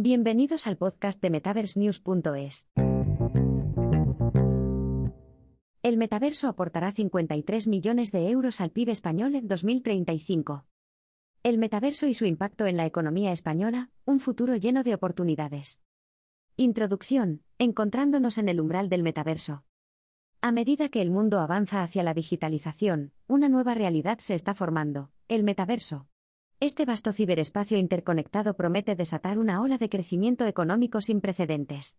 Bienvenidos al podcast de MetaverseNews.es. El metaverso aportará 53 millones de euros al PIB español en 2035. El metaverso y su impacto en la economía española, un futuro lleno de oportunidades. Introducción, encontrándonos en el umbral del metaverso. A medida que el mundo avanza hacia la digitalización, una nueva realidad se está formando, el metaverso. Este vasto ciberespacio interconectado promete desatar una ola de crecimiento económico sin precedentes.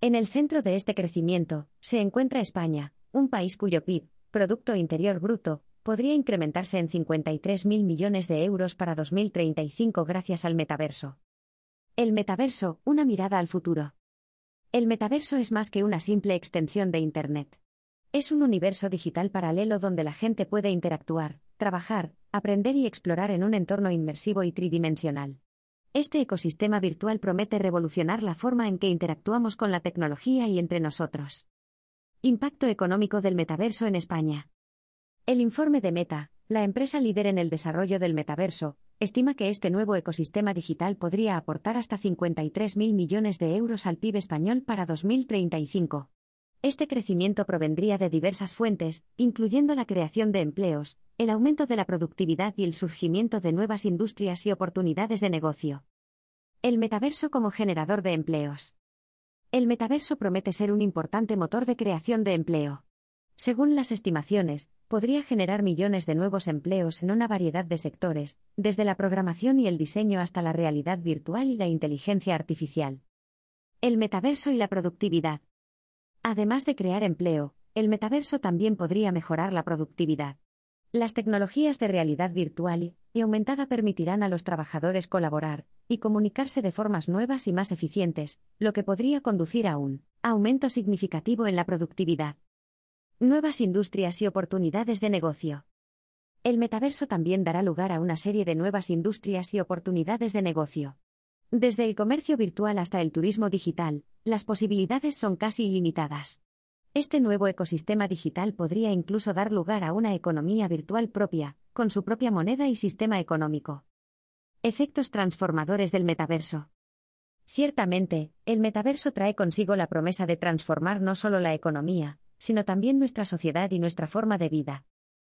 En el centro de este crecimiento, se encuentra España, un país cuyo PIB, Producto Interior Bruto, podría incrementarse en 53.000 millones de euros para 2035 gracias al metaverso. El metaverso, una mirada al futuro. El metaverso es más que una simple extensión de Internet. Es un universo digital paralelo donde la gente puede interactuar, trabajar, aprender y explorar en un entorno inmersivo y tridimensional. Este ecosistema virtual promete revolucionar la forma en que interactuamos con la tecnología y entre nosotros. Impacto económico del metaverso en España. El informe de Meta, la empresa líder en el desarrollo del metaverso, estima que este nuevo ecosistema digital podría aportar hasta 53.000 millones de euros al PIB español para 2035. Este crecimiento provendría de diversas fuentes, incluyendo la creación de empleos, el aumento de la productividad y el surgimiento de nuevas industrias y oportunidades de negocio. El metaverso como generador de empleos. El metaverso promete ser un importante motor de creación de empleo. Según las estimaciones, podría generar millones de nuevos empleos en una variedad de sectores, desde la programación y el diseño hasta la realidad virtual y la inteligencia artificial. El metaverso y la productividad. Además de crear empleo, el metaverso también podría mejorar la productividad. Las tecnologías de realidad virtual y aumentada permitirán a los trabajadores colaborar y comunicarse de formas nuevas y más eficientes, lo que podría conducir a un aumento significativo en la productividad. Nuevas industrias y oportunidades de negocio. El metaverso también dará lugar a una serie de nuevas industrias y oportunidades de negocio. Desde el comercio virtual hasta el turismo digital, las posibilidades son casi ilimitadas. Este nuevo ecosistema digital podría incluso dar lugar a una economía virtual propia, con su propia moneda y sistema económico. Efectos transformadores del metaverso. Ciertamente, el metaverso trae consigo la promesa de transformar no solo la economía, sino también nuestra sociedad y nuestra forma de vida.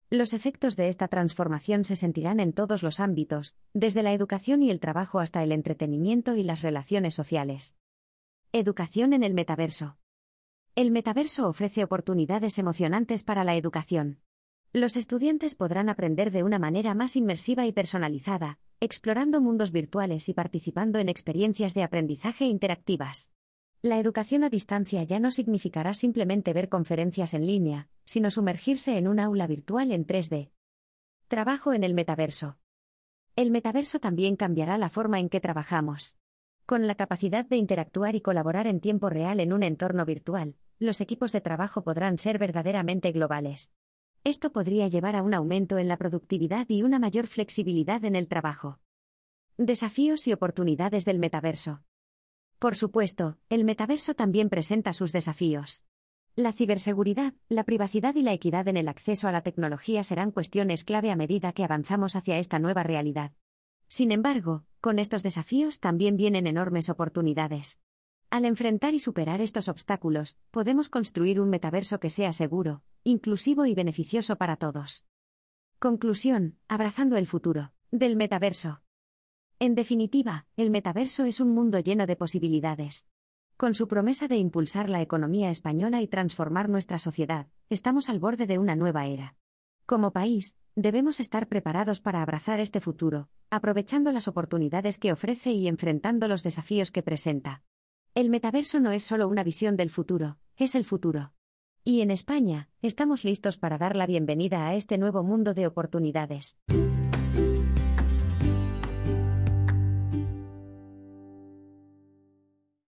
Los efectos de esta transformación se sentirán en todos los ámbitos, desde la educación y el trabajo hasta el entretenimiento y las relaciones sociales. Educación en el metaverso. El metaverso ofrece oportunidades emocionantes para la educación. Los estudiantes podrán aprender de una manera más inmersiva y personalizada, explorando mundos virtuales y participando en experiencias de aprendizaje interactivas. La educación a distancia ya no significará simplemente ver conferencias en línea, sino sumergirse en un aula virtual en 3D. Trabajo en el metaverso. El metaverso también cambiará la forma en que trabajamos. Con la capacidad de interactuar y colaborar en tiempo real en un entorno virtual, los equipos de trabajo podrán ser verdaderamente globales. Esto podría llevar a un aumento en la productividad y una mayor flexibilidad en el trabajo. Desafíos y oportunidades del metaverso. Por supuesto, el metaverso también presenta sus desafíos. La ciberseguridad, la privacidad y la equidad en el acceso a la tecnología serán cuestiones clave a medida que avanzamos hacia esta nueva realidad. Sin embargo, con estos desafíos también vienen enormes oportunidades. Al enfrentar y superar estos obstáculos, podemos construir un metaverso que sea seguro, inclusivo y beneficioso para todos. Conclusión, abrazando el futuro, del metaverso. En definitiva, el metaverso es un mundo lleno de posibilidades. Con su promesa de impulsar la economía española y transformar nuestra sociedad, estamos al borde de una nueva era. Como país, debemos estar preparados para abrazar este futuro, aprovechando las oportunidades que ofrece y enfrentando los desafíos que presenta. El metaverso no es solo una visión del futuro, es el futuro. Y en España, estamos listos para dar la bienvenida a este nuevo mundo de oportunidades.